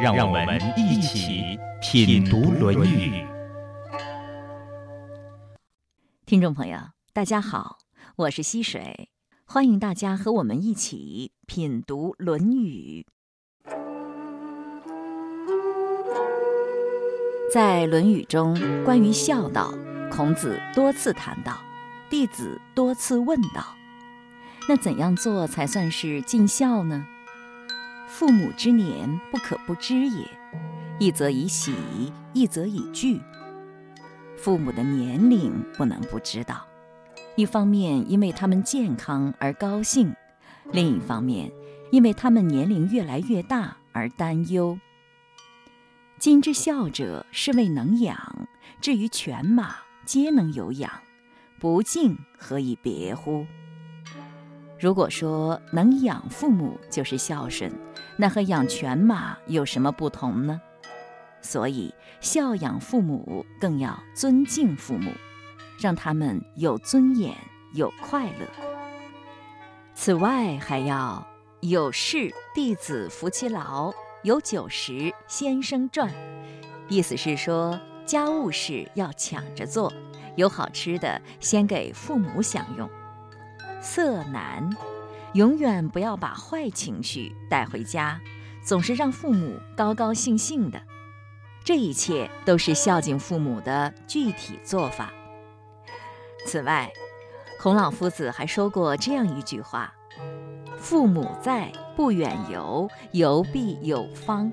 让我们一起品读《论语》。听众朋友，大家好，我是溪水，欢迎大家和我们一起品读《论语》。在《论语》中，关于孝道，孔子多次谈到，弟子多次问道：“那怎样做才算是尽孝呢？”父母之年，不可不知也。一则以喜，一则以惧。父母的年龄不能不知道，一方面因为他们健康而高兴，另一方面因为他们年龄越来越大而担忧。今之孝者，是谓能养。至于犬马，皆能有养，不敬何以别乎？如果说能养父母就是孝顺，那和养犬马有什么不同呢？所以孝养父母更要尊敬父母，让他们有尊严、有快乐。此外，还要有事弟子服其劳，有酒食先生馔。意思是说，家务事要抢着做，有好吃的先给父母享用。色难，永远不要把坏情绪带回家，总是让父母高高兴兴的。这一切都是孝敬父母的具体做法。此外，孔老夫子还说过这样一句话：“父母在，不远游，游必有方。”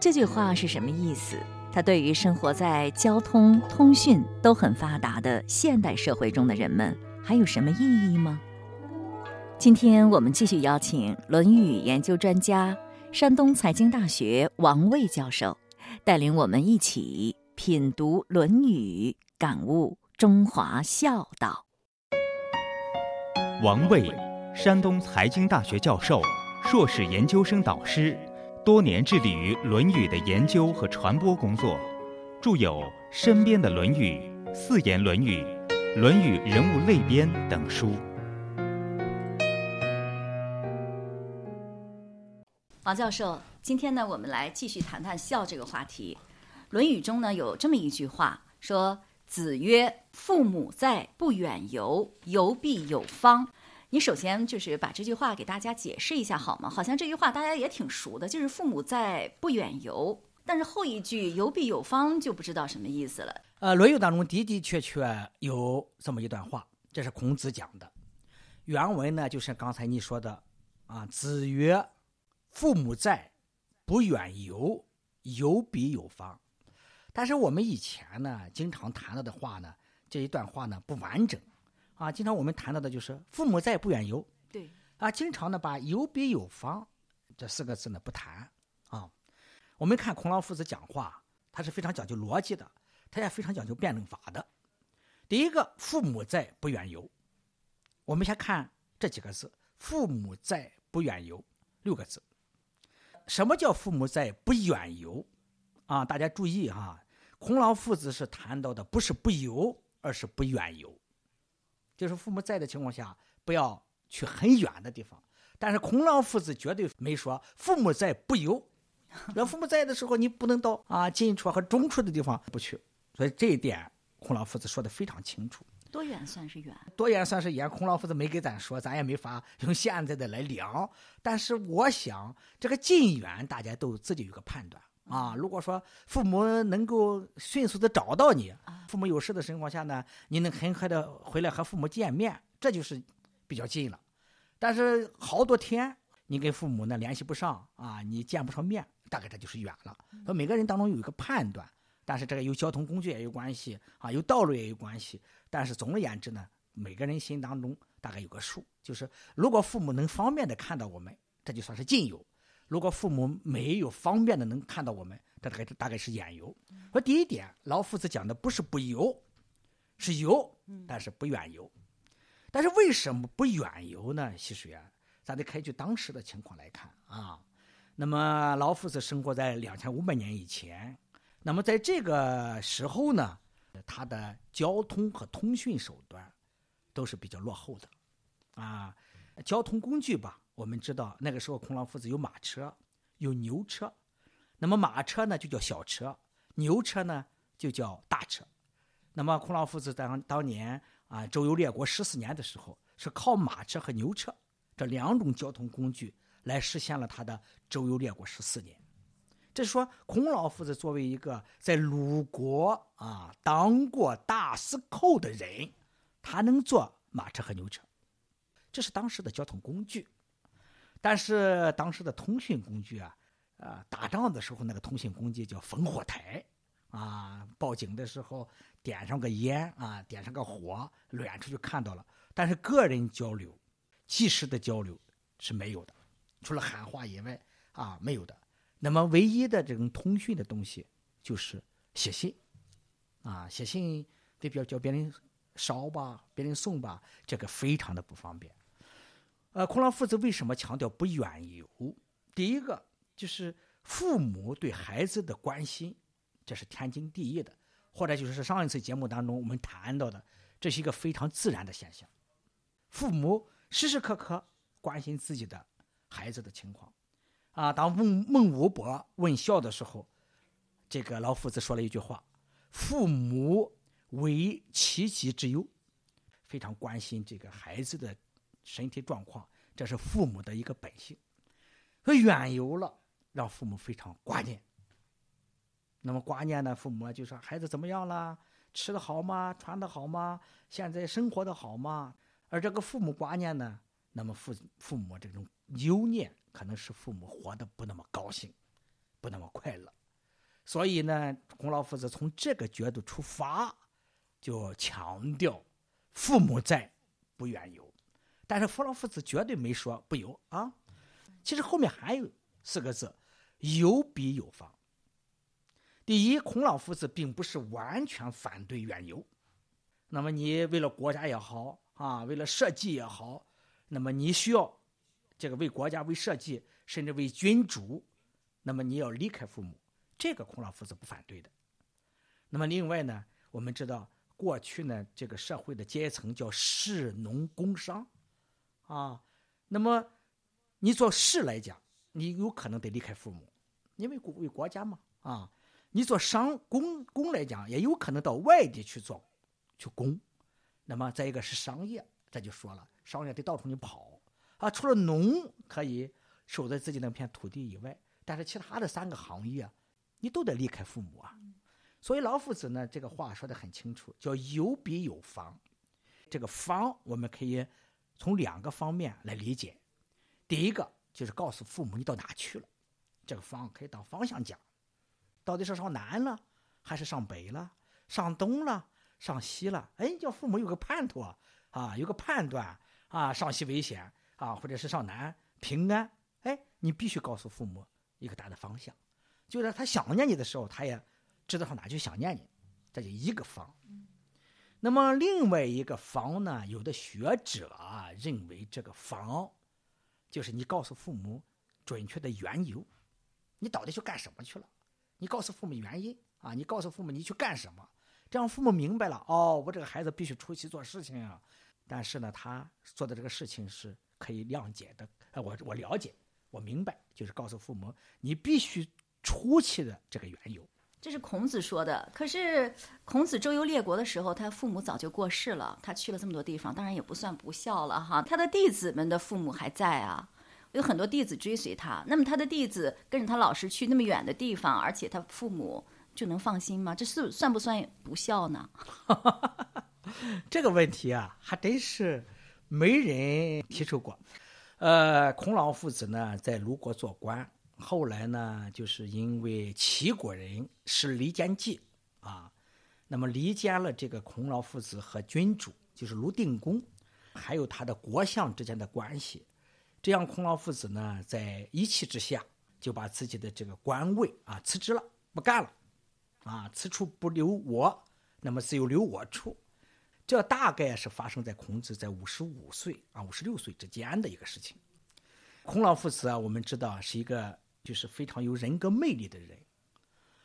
这句话是什么意思？它对于生活在交通、通讯都很发达的现代社会中的人们。还有什么意义吗？今天我们继续邀请《论语》研究专家、山东财经大学王卫教授，带领我们一起品读《论语》，感悟中华孝道。王卫，山东财经大学教授、硕士研究生导师，多年致力于《论语》的研究和传播工作，著有《身边的论语》《四言论语》。《论语人物类编》等书。王教授，今天呢，我们来继续谈谈孝这个话题。《论语》中呢有这么一句话，说：“子曰，父母在，不远游，游必有方。”你首先就是把这句话给大家解释一下好吗？好像这句话大家也挺熟的，就是“父母在，不远游”，但是后一句“游必有方”就不知道什么意思了。呃，《论语》当中的的确确有这么一段话，这是孔子讲的。原文呢，就是刚才你说的啊，“子曰：父母在，不远游，游必有方。”但是我们以前呢，经常谈到的话呢，这一段话呢不完整啊。经常我们谈到的就是“父母在，不远游”。对。啊，经常呢把“有必有方”这四个字呢不谈啊。我们看孔老夫子讲话，他是非常讲究逻辑的。他也非常讲究辩证法的。第一个，父母在，不远游。我们先看这几个字：“父母在，不远游。”六个字。什么叫“父母在，不远游”？啊，大家注意哈，孔老夫子是谈到的不是不游，而是不远游。就是父母在的情况下，不要去很远的地方。但是孔老夫子绝对没说“父母在，不游”。那父母在的时候，你不能到啊近处和中处的地方不去。所以这一点，孔老夫子说的非常清楚。多远算是远？多远算是远？孔老夫子没给咱说，咱也没法用现在的来量。但是我想，这个近远大家都自己有个判断啊。如果说父母能够迅速的找到你，父母有事的情况下呢，你能很快的回来和父母见面，这就是比较近了。但是好多天你跟父母呢联系不上啊，你见不上面，大概这就是远了。所以每个人当中有一个判断。但是这个有交通工具也有关系啊，有道路也有关系。但是总而言之呢，每个人心当中大概有个数，就是如果父母能方便的看到我们，这就算是近游；如果父母没有方便的能看到我们，这大概大概是远游。说第一点，老夫子讲的不是不游，是游，但是不远游。但是为什么不远游呢？溪水啊，咱得根据当时的情况来看啊。那么老夫子生活在两千五百年以前，那么在这个时候呢，他的交通和通讯手段都是比较落后的啊。交通工具吧，我们知道那个时候孔老夫子有马车，有牛车。那么马车呢就叫小车，牛车呢就叫大车。那么孔老夫子当当年啊周游列国十四年的时候，是靠马车和牛车这两种交通工具。来实现了他的周游列国十四年，这是说孔老夫子作为一个在鲁国啊当过大司寇的人，他能坐马车和牛车，这是当时的交通工具。但是当时的通讯工具啊，啊，打仗的时候那个通讯工具叫烽火台啊，报警的时候点上个烟啊，点上个火，远处就看到了。但是个人交流、即时的交流是没有的。除了喊话以外，啊，没有的。那么唯一的这种通讯的东西就是写信，啊，写信得比较叫别人捎吧，别人送吧，这个非常的不方便。呃，孔老夫子为什么强调不远游？第一个就是父母对孩子的关心，这是天经地义的，或者就是上一次节目当中我们谈到的，这是一个非常自然的现象。父母时时刻刻关心自己的。孩子的情况，啊，当孟孟武伯问孝的时候，这个老夫子说了一句话：“父母为其疾之忧，非常关心这个孩子的身体状况，这是父母的一个本性。说远游了，让父母非常挂念。那么挂念呢，父母就说孩子怎么样了？吃的好吗？穿的好吗？现在生活的好吗？而这个父母挂念呢，那么父父母这种。”忧念可能是父母活得不那么高兴，不那么快乐，所以呢，孔老夫子从这个角度出发，就强调父母在不远游，但是孔老夫子绝对没说不游啊。其实后面还有四个字：有必有方。第一，孔老夫子并不是完全反对远游，那么你为了国家也好啊，为了社稷也好，那么你需要。这个为国家、为社稷，甚至为君主，那么你要离开父母，这个孔老夫子不反对的。那么另外呢，我们知道过去呢，这个社会的阶层叫士、农、工、商，啊，那么你做士来讲，你有可能得离开父母，因为为国家嘛，啊，你做商工工来讲，也有可能到外地去做，去工。那么再一个是商业，这就说了，商业得到处去跑。啊，除了农可以守在自己那片土地以外，但是其他的三个行业，你都得离开父母啊。所以老夫子呢，这个话说的很清楚，叫有比有方。这个方我们可以从两个方面来理解。第一个就是告诉父母你到哪去了，这个方可以当方向讲，到底是上南了，还是上北了，上东了，上西了？哎，叫父母有个盼头啊，有个判断啊，上西危险。啊，或者是上南平安，哎，你必须告诉父母一个大的方向，就是他想念你的时候，他也知道上哪去想念你，这就一个方。那么另外一个方呢，有的学者认为这个方就是你告诉父母准确的缘由，你到底去干什么去了？你告诉父母原因啊，你告诉父母你去干什么，这样父母明白了，哦，我这个孩子必须出去做事情啊，但是呢，他做的这个事情是。可以谅解的，呃，我我了解，我明白，就是告诉父母，你必须出去的这个缘由。这是孔子说的。可是孔子周游列国的时候，他父母早就过世了，他去了这么多地方，当然也不算不孝了哈。他的弟子们的父母还在啊，有很多弟子追随他。那么他的弟子跟着他老师去那么远的地方，而且他父母就能放心吗？这是算不算不孝呢？这个问题啊，还真是。没人提出过，呃，孔老夫子呢在鲁国做官，后来呢就是因为齐国人是离间计啊，那么离间了这个孔老夫子和君主，就是鲁定公，还有他的国相之间的关系，这样孔老夫子呢在一气之下就把自己的这个官位啊辞职了，不干了，啊，此处不留我，那么只有留我处。这大概是发生在孔子在五十五岁啊、五十六岁之间的一个事情。孔老夫子啊，我们知道是一个就是非常有人格魅力的人。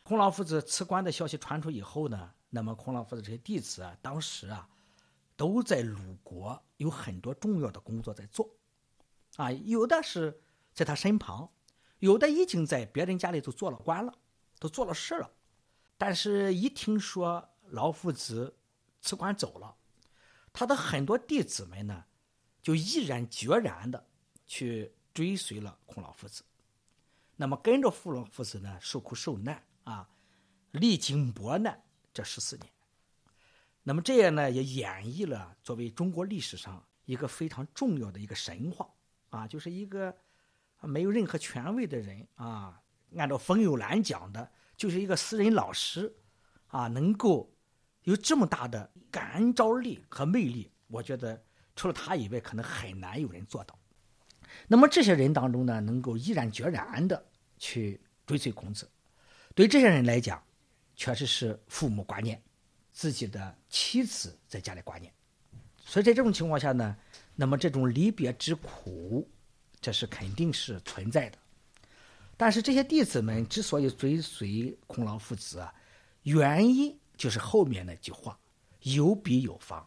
孔老夫子辞官的消息传出以后呢，那么孔老夫子这些弟子啊，当时啊，都在鲁国有很多重要的工作在做，啊，有的是在他身旁，有的已经在别人家里都做了官了，都做了事了。但是，一听说老夫子辞官走了，他的很多弟子们呢，就毅然决然的去追随了孔老夫子。那么，跟着傅老夫子呢，受苦受难啊，历经磨难这十四年。那么，这样呢，也演绎了作为中国历史上一个非常重要的一个神话啊，就是一个没有任何权威的人啊，按照冯友兰讲的，就是一个私人老师啊，能够。有这么大的感召力和魅力，我觉得除了他以外，可能很难有人做到。那么这些人当中呢，能够毅然决然的去追随孔子，对这些人来讲，确实是父母挂念，自己的妻子在家里挂念。所以在这种情况下呢，那么这种离别之苦，这是肯定是存在的。但是这些弟子们之所以追随孔老夫子啊，原因。就是后面那句话，有比有方。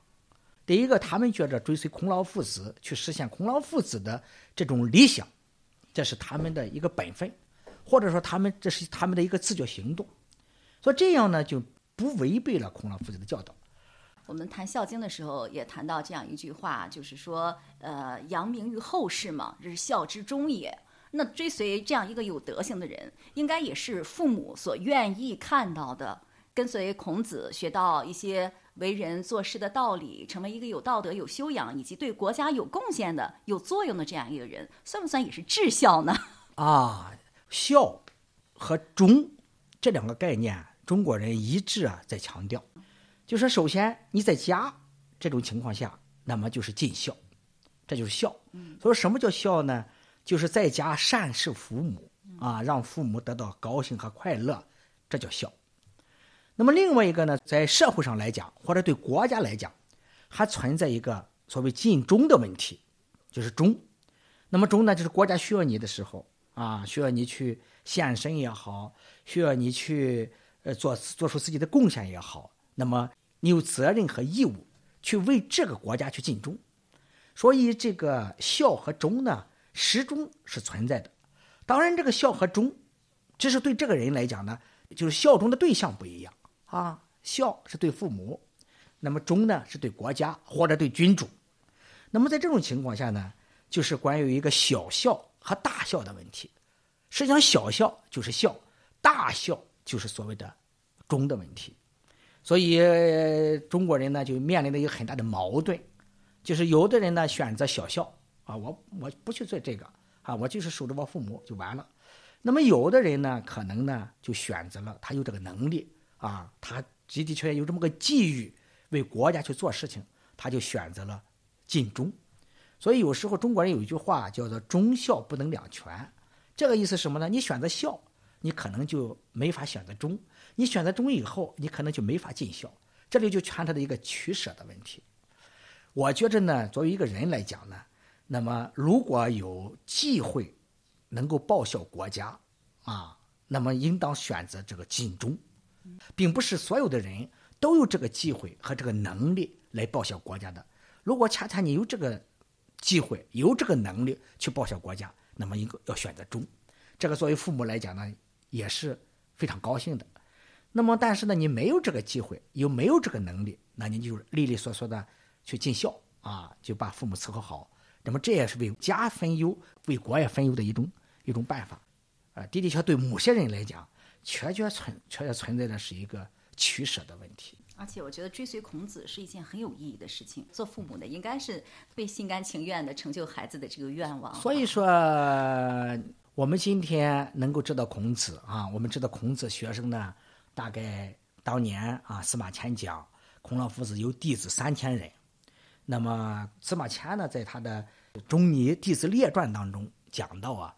第一个，他们觉着追随孔老夫子，去实现孔老夫子的这种理想，这是他们的一个本分，或者说他们这是他们的一个自觉行动。所以这样呢，就不违背了孔老夫子的教导。我们谈《孝经》的时候，也谈到这样一句话，就是说，呃，扬名于后世嘛，这是孝之终也。那追随这样一个有德行的人，应该也是父母所愿意看到的。跟随孔子学到一些为人做事的道理，成为一个有道德、有修养以及对国家有贡献的、有作用的这样一个人，算不算也是至孝呢？啊，孝和忠这两个概念，中国人一致啊在强调。就说首先你在家这种情况下，那么就是尽孝，这就是孝。所以什么叫孝呢？就是在家善事父母啊，让父母得到高兴和快乐，这叫孝。那么另外一个呢，在社会上来讲，或者对国家来讲，还存在一个所谓尽忠的问题，就是忠。那么忠呢，就是国家需要你的时候啊，需要你去献身也好，需要你去呃做做出自己的贡献也好，那么你有责任和义务去为这个国家去尽忠。所以这个孝和忠呢，始终是存在的。当然，这个孝和忠，这是对这个人来讲呢，就是效忠的对象不一样。啊，孝是对父母，那么忠呢是对国家或者对君主。那么在这种情况下呢，就是关于一个小孝和大孝的问题。实际上，小孝就是孝，大孝就是所谓的忠的问题。所以中国人呢就面临着一个很大的矛盾，就是有的人呢选择小孝啊，我我不去做这个啊，我就是守着我父母就完了。那么有的人呢可能呢就选择了他有这个能力。啊，他的的确确有这么个机遇，为国家去做事情，他就选择了尽忠。所以有时候中国人有一句话叫做“忠孝不能两全”，这个意思什么呢？你选择孝，你可能就没法选择忠；你选择忠以后，你可能就没法尽孝。这里就牵扯到一个取舍的问题。我觉着呢，作为一个人来讲呢，那么如果有机会能够报效国家，啊，那么应当选择这个尽忠。并不是所有的人都有这个机会和这个能力来报效国家的。如果恰恰你有这个机会、有这个能力去报效国家，那么应该要选择忠。这个作为父母来讲呢，也是非常高兴的。那么，但是呢，你没有这个机会，又没有这个能力，那你就利利索索的去尽孝啊，就把父母伺候好。那么，这也是为家分忧、为国也分忧的一种一种办法。啊，的的确对某些人来讲。确确存确确存在的是一个取舍的问题，而且我觉得追随孔子是一件很有意义的事情。做父母的应该是会心甘情愿的成就孩子的这个愿望。所以说，我们今天能够知道孔子啊，我们知道孔子学生呢，大概当年啊，司马迁讲孔老夫子有弟子三千人，那么司马迁呢，在他的《中尼弟子列传》当中讲到啊。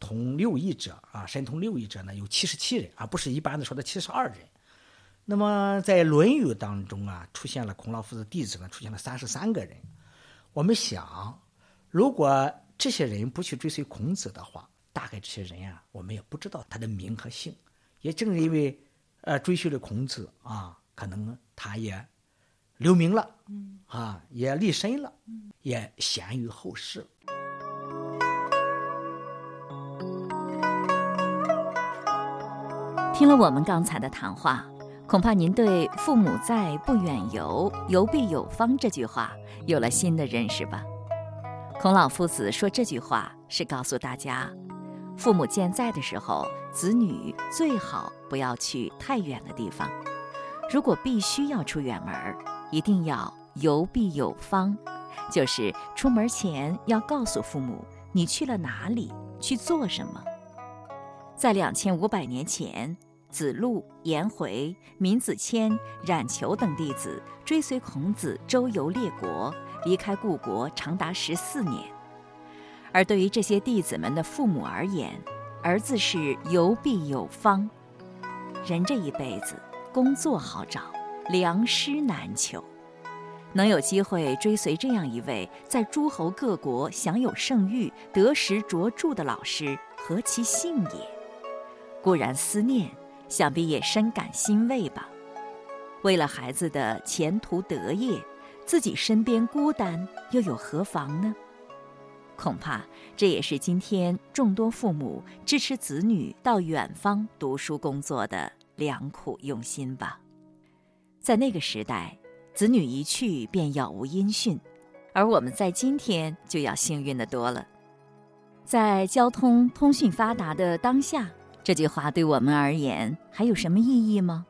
同六艺者啊，神通六艺者呢有七十七人啊，不是一般的说的七十二人，那么在《论语》当中啊，出现了孔老夫子弟子呢，出现了三十三个人。我们想，如果这些人不去追随孔子的话，大概这些人啊，我们也不知道他的名和姓。也正是因为，呃，追随了孔子啊，可能他也留名了，嗯，啊，也立身了，嗯，也显于后世。听了我们刚才的谈话。恐怕您对“父母在，不远游；游必有方”这句话有了新的认识吧？孔老夫子说这句话是告诉大家，父母健在的时候，子女最好不要去太远的地方。如果必须要出远门，一定要游必有方，就是出门前要告诉父母你去了哪里，去做什么。在两千五百年前。子路、颜回、闵子骞、冉求等弟子追随孔子周游列国，离开故国长达十四年。而对于这些弟子们的父母而言，儿子是游必有方。人这一辈子，工作好找，良师难求，能有机会追随这样一位在诸侯各国享有盛誉、得时卓著的老师，何其幸也！固然思念。想必也深感欣慰吧。为了孩子的前途德业，自己身边孤单又有何妨呢？恐怕这也是今天众多父母支持子女到远方读书工作的良苦用心吧。在那个时代，子女一去便杳无音讯，而我们在今天就要幸运的多了。在交通通讯发达的当下。这句话对我们而言还有什么意义吗？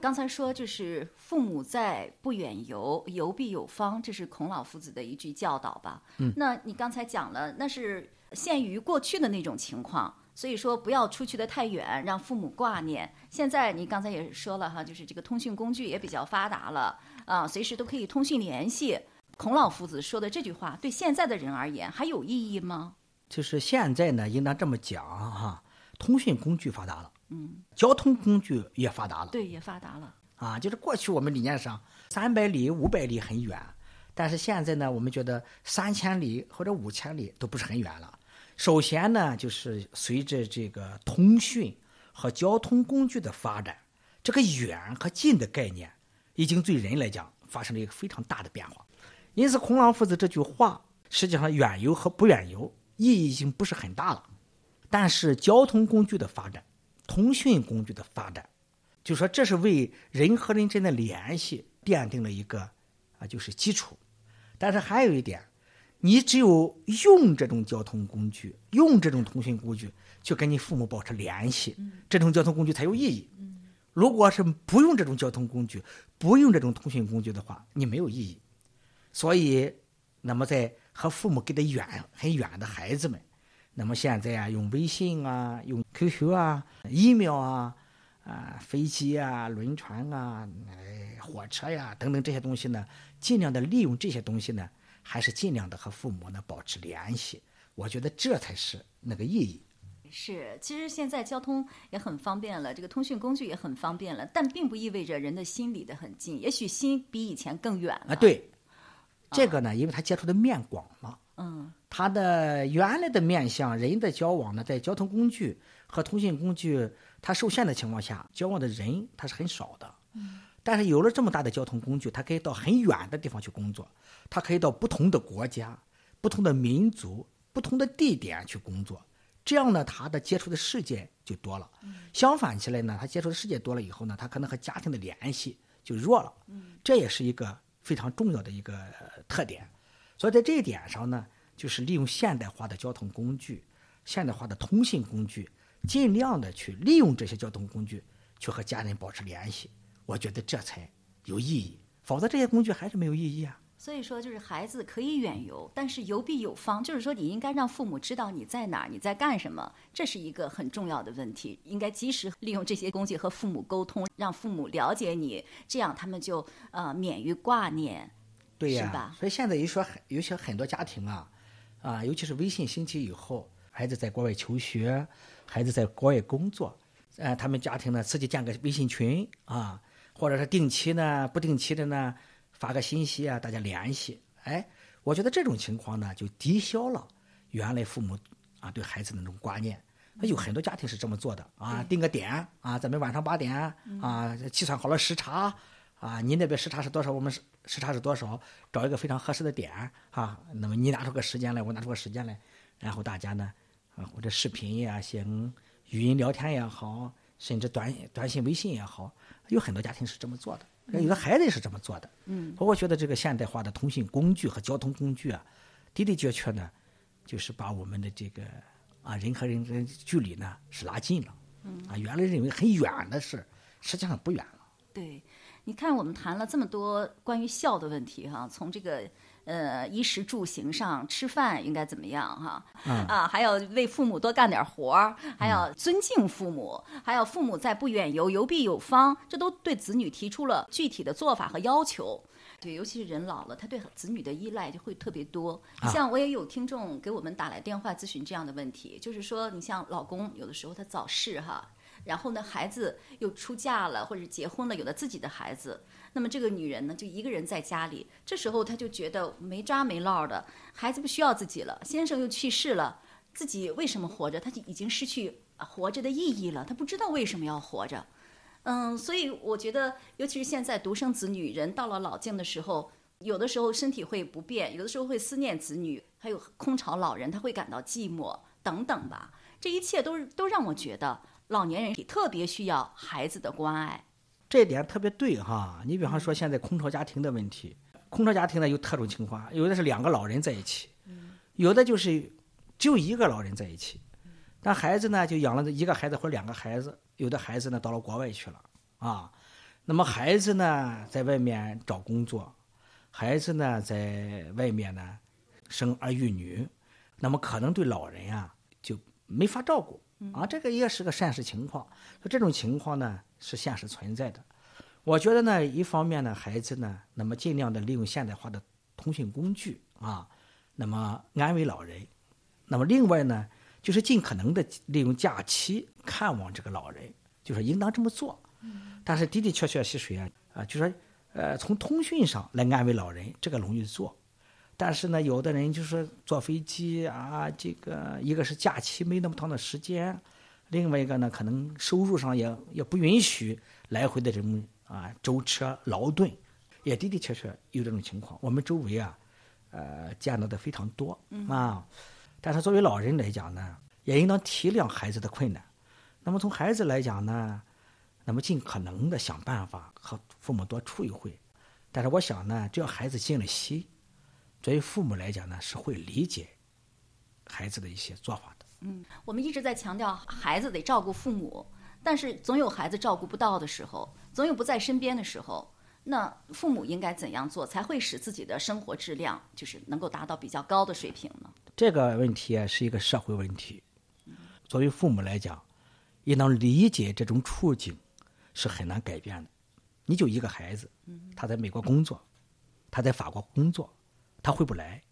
刚才说就是“父母在，不远游；游必有方”，这是孔老夫子的一句教导吧？嗯，那你刚才讲了，那是限于过去的那种情况，所以说不要出去的太远，让父母挂念。现在你刚才也说了哈，就是这个通讯工具也比较发达了啊，随时都可以通讯联系。孔老夫子说的这句话，对现在的人而言还有意义吗？就是现在呢，应当这么讲哈。通讯工具发达了，嗯，交通工具也发达了，对，也发达了啊。就是过去我们理念上三百里、五百里很远，但是现在呢，我们觉得三千里或者五千里都不是很远了。首先呢，就是随着这个通讯和交通工具的发展，这个远和近的概念已经对人来讲发生了一个非常大的变化。因此，孔老夫子这句话，实际上远游和不远游意义已经不是很大了。但是交通工具的发展，通讯工具的发展，就说这是为人和人之间的联系奠定了一个啊，就是基础。但是还有一点，你只有用这种交通工具，用这种通讯工具，去跟你父母保持联系，这种交通工具才有意义。如果是不用这种交通工具，不用这种通讯工具的话，你没有意义。所以，那么在和父母隔得远很远的孩子们。那么现在啊，用微信啊，用 QQ 啊，email 啊，啊，飞机啊，轮船啊，哎，火车呀，等等这些东西呢，尽量的利用这些东西呢，还是尽量的和父母呢保持联系。我觉得这才是那个意义。是，其实现在交通也很方便了，这个通讯工具也很方便了，但并不意味着人的心离得很近，也许心比以前更远了。啊，对，这个呢，因为他接触的面广嘛。嗯。他的原来的面向，人的交往呢，在交通工具和通信工具它受限的情况下，交往的人他是很少的。嗯。但是有了这么大的交通工具，他可以到很远的地方去工作，他可以到不同的国家、不同的民族、不同的地点去工作。这样呢，他的接触的世界就多了。相反起来呢，他接触的世界多了以后呢，他可能和家庭的联系就弱了。嗯。这也是一个非常重要的一个特点。所以在这一点上呢。就是利用现代化的交通工具、现代化的通信工具，尽量的去利用这些交通工具，去和家人保持联系。我觉得这才有意义，否则这些工具还是没有意义啊。所以说，就是孩子可以远游，但是游必有方，就是说你应该让父母知道你在哪儿，你在干什么，这是一个很重要的问题。应该及时利用这些工具和父母沟通，让父母了解你，这样他们就呃免于挂念，对呀。所以现在一说，有些很多家庭啊。啊，尤其是微信兴起以后，孩子在国外求学，孩子在国外工作，呃，他们家庭呢自己建个微信群啊，或者是定期呢、不定期的呢发个信息啊，大家联系。哎，我觉得这种情况呢，就抵消了原来父母啊对孩子的那种挂念。有很多家庭是这么做的啊，定个点啊，咱们晚上八点啊，计算好了时差啊，你那边时差是多少，我们时时差是多少，找一个非常合适的点啊，那么你拿出个时间来，我拿出个时间来，然后大家呢啊或者视频呀，行语音聊天也好，甚至短短信、微信也好，有很多家庭是这么做的，有的孩子也是这么做的。嗯，我觉得这个现代化的通讯工具和交通工具啊，的的确确呢，就是把我们的这个。啊，人和人的距离呢是拉近了，嗯啊，原来认为很远的事，实际上不远了。对，你看我们谈了这么多关于孝的问题哈，从这个呃衣食住行上，吃饭应该怎么样哈，啊，还要为父母多干点活儿，还要尊敬父母，还有父母在不远游，游必有方，这都对子女提出了具体的做法和要求。对，尤其是人老了，他对子女的依赖就会特别多。像我也有听众给我们打来电话咨询这样的问题，就是说，你像老公有的时候他早逝哈，然后呢孩子又出嫁了或者结婚了，有了自己的孩子，那么这个女人呢就一个人在家里，这时候她就觉得没扎没落的，孩子不需要自己了，先生又去世了，自己为什么活着？她就已经失去活着的意义了，她不知道为什么要活着。嗯，所以我觉得，尤其是现在独生子女，人到了老境的时候，有的时候身体会不便，有的时候会思念子女，还有空巢老人，他会感到寂寞等等吧。这一切都是都让我觉得，老年人也特别需要孩子的关爱。这一点特别对哈。你比方说现在空巢家庭的问题，空巢家庭呢有特种情况，有的是两个老人在一起，有的就是就一个老人在一起，但孩子呢就养了一个孩子或者两个孩子。有的孩子呢到了国外去了啊，那么孩子呢在外面找工作，孩子呢在外面呢生儿育女，那么可能对老人啊就没法照顾啊，这个也是个现实情况。这种情况呢是现实存在的。我觉得呢，一方面呢，孩子呢，那么尽量的利用现代化的通讯工具啊，那么安慰老人；那么另外呢。就是尽可能的利用假期看望这个老人，就是应当这么做。但是的的确确是谁啊？啊，就说呃，从通讯上来安慰老人，这个容易做。但是呢，有的人就是坐飞机啊，这个一个是假期没那么长的时间，另外一个呢，可能收入上也也不允许来回的这种啊舟车劳顿，也的的确确有这种情况。我们周围啊，呃，见到的非常多啊。但是作为老人来讲呢，也应当体谅孩子的困难。那么从孩子来讲呢，那么尽可能的想办法和父母多处一会。但是我想呢，只要孩子尽了心，作为父母来讲呢，是会理解孩子的一些做法的。嗯，我们一直在强调孩子得照顾父母，但是总有孩子照顾不到的时候，总有不在身边的时候。那父母应该怎样做才会使自己的生活质量就是能够达到比较高的水平呢？这个问题啊是一个社会问题。作为父母来讲，也能理解这种处境是很难改变的。你就一个孩子，他在美国工作，他在法国工作，他回不来，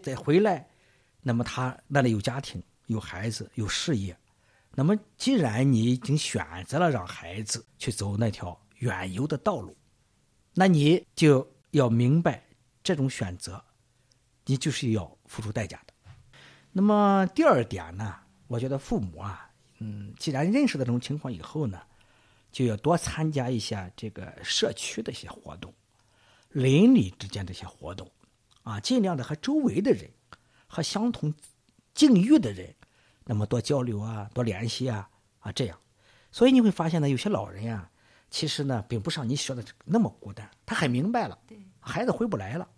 再回来，那么他那里有家庭、有孩子、有事业。那么既然你已经选择了让孩子去走那条远游的道路，那你就要明白，这种选择，你就是要付出代价的。那么第二点呢，我觉得父母啊，嗯，既然认识到这种情况以后呢，就要多参加一下这个社区的一些活动，邻里之间的一些活动，啊，尽量的和周围的人，和相同境遇的人，那么多交流啊，多联系啊，啊，这样，所以你会发现呢，有些老人呀。其实呢，并不像你说的那么孤单。他很明白了，孩子回不来了，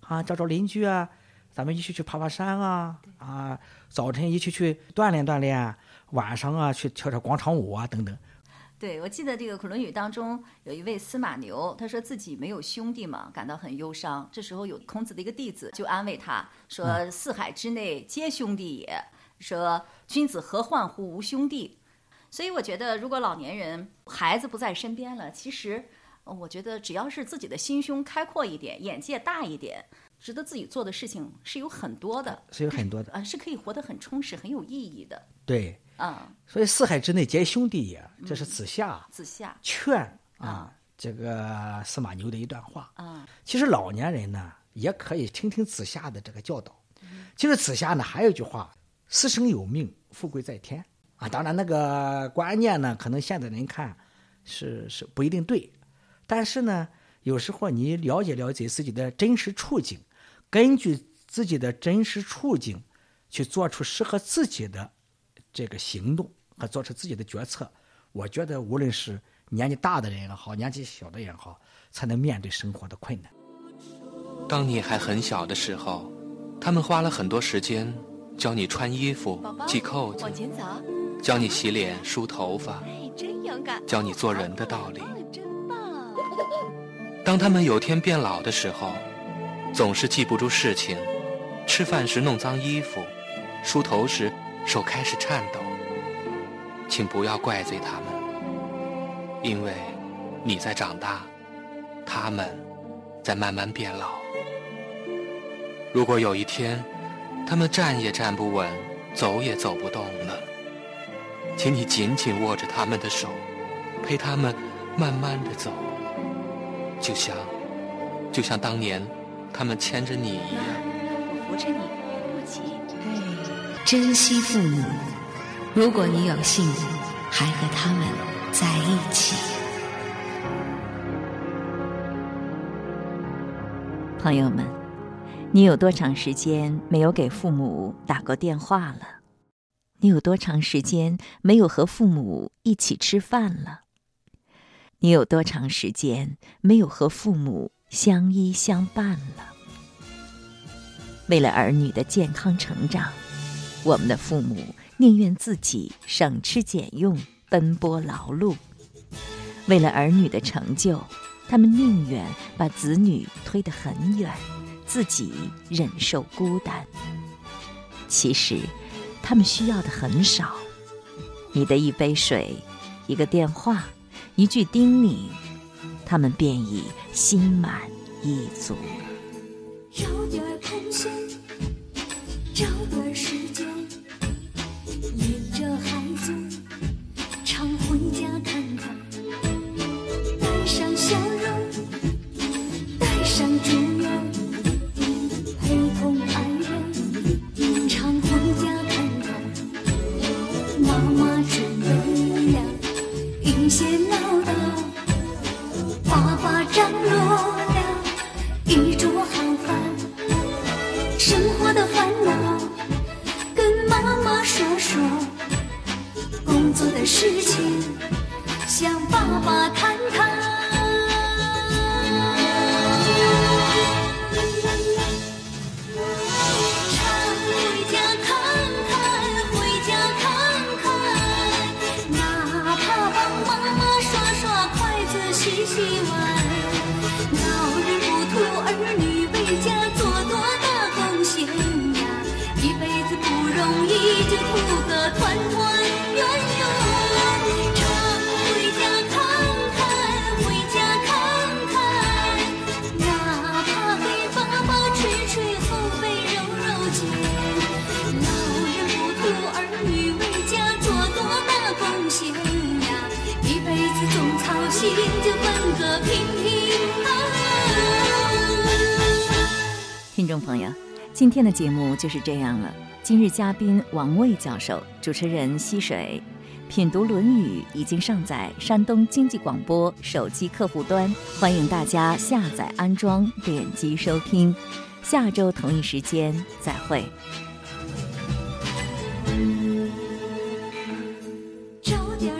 啊，找找邻居啊，咱们一起去爬爬山啊，啊，早晨一起去锻炼锻炼，晚上啊去跳跳广场舞啊，等等。对，我记得这个《论语》当中有一位司马牛，他说自己没有兄弟嘛，感到很忧伤。这时候有孔子的一个弟子就安慰他说：“四海之内皆兄弟也，说君子何患乎无兄弟。”所以我觉得，如果老年人孩子不在身边了，其实，我觉得只要是自己的心胸开阔一点，眼界大一点，值得自己做的事情是有很多的，是有很多的啊，是可以活得很充实、很有意义的。对，啊，所以四海之内皆兄弟也，这是子夏，子夏。劝啊这个司马牛的一段话。啊，其实老年人呢，也可以听听子夏的这个教导。其实子夏呢，还有一句话：“死生有命，富贵在天。”啊，当然那个观念呢，可能现在人看是是不一定对，但是呢，有时候你了解了解自己的真实处境，根据自己的真实处境去做出适合自己的这个行动和做出自己的决策，我觉得无论是年纪大的人也好，年纪小的也好，才能面对生活的困难。当你还很小的时候，他们花了很多时间教你穿衣服宝宝、系扣子往，前走，教你洗脸、梳头发，哎，真勇敢，教你做人的道理。真棒！当他们有天变老的时候，总是记不住事情，吃饭时弄脏衣服，梳头时手开始颤抖。请不要怪罪他们，因为你在长大，他们在慢慢变老。如果有一天，他们站也站不稳，走也走不动了，请你紧紧握着他们的手，陪他们慢慢的走。就像，就像当年他们牵着你一样。我扶着你，不急。珍惜父母。如果你有幸还和他们在一起，朋友们，你有多长时间没有给父母打过电话了？你有多长时间没有和父母一起吃饭了？你有多长时间没有和父母相依相伴了？为了儿女的健康成长，我们的父母宁愿自己省吃俭用、奔波劳碌；为了儿女的成就，他们宁愿把子女推得很远，自己忍受孤单。其实，他们需要的很少，你的一杯水，一个电话，一句叮咛，他们便已心满意足。朋友，今天的节目就是这样了。今日嘉宾王卫教授，主持人溪水，品读《论语》已经上载山东经济广播手机客户端，欢迎大家下载安装，点击收听。下周同一时间再会。找点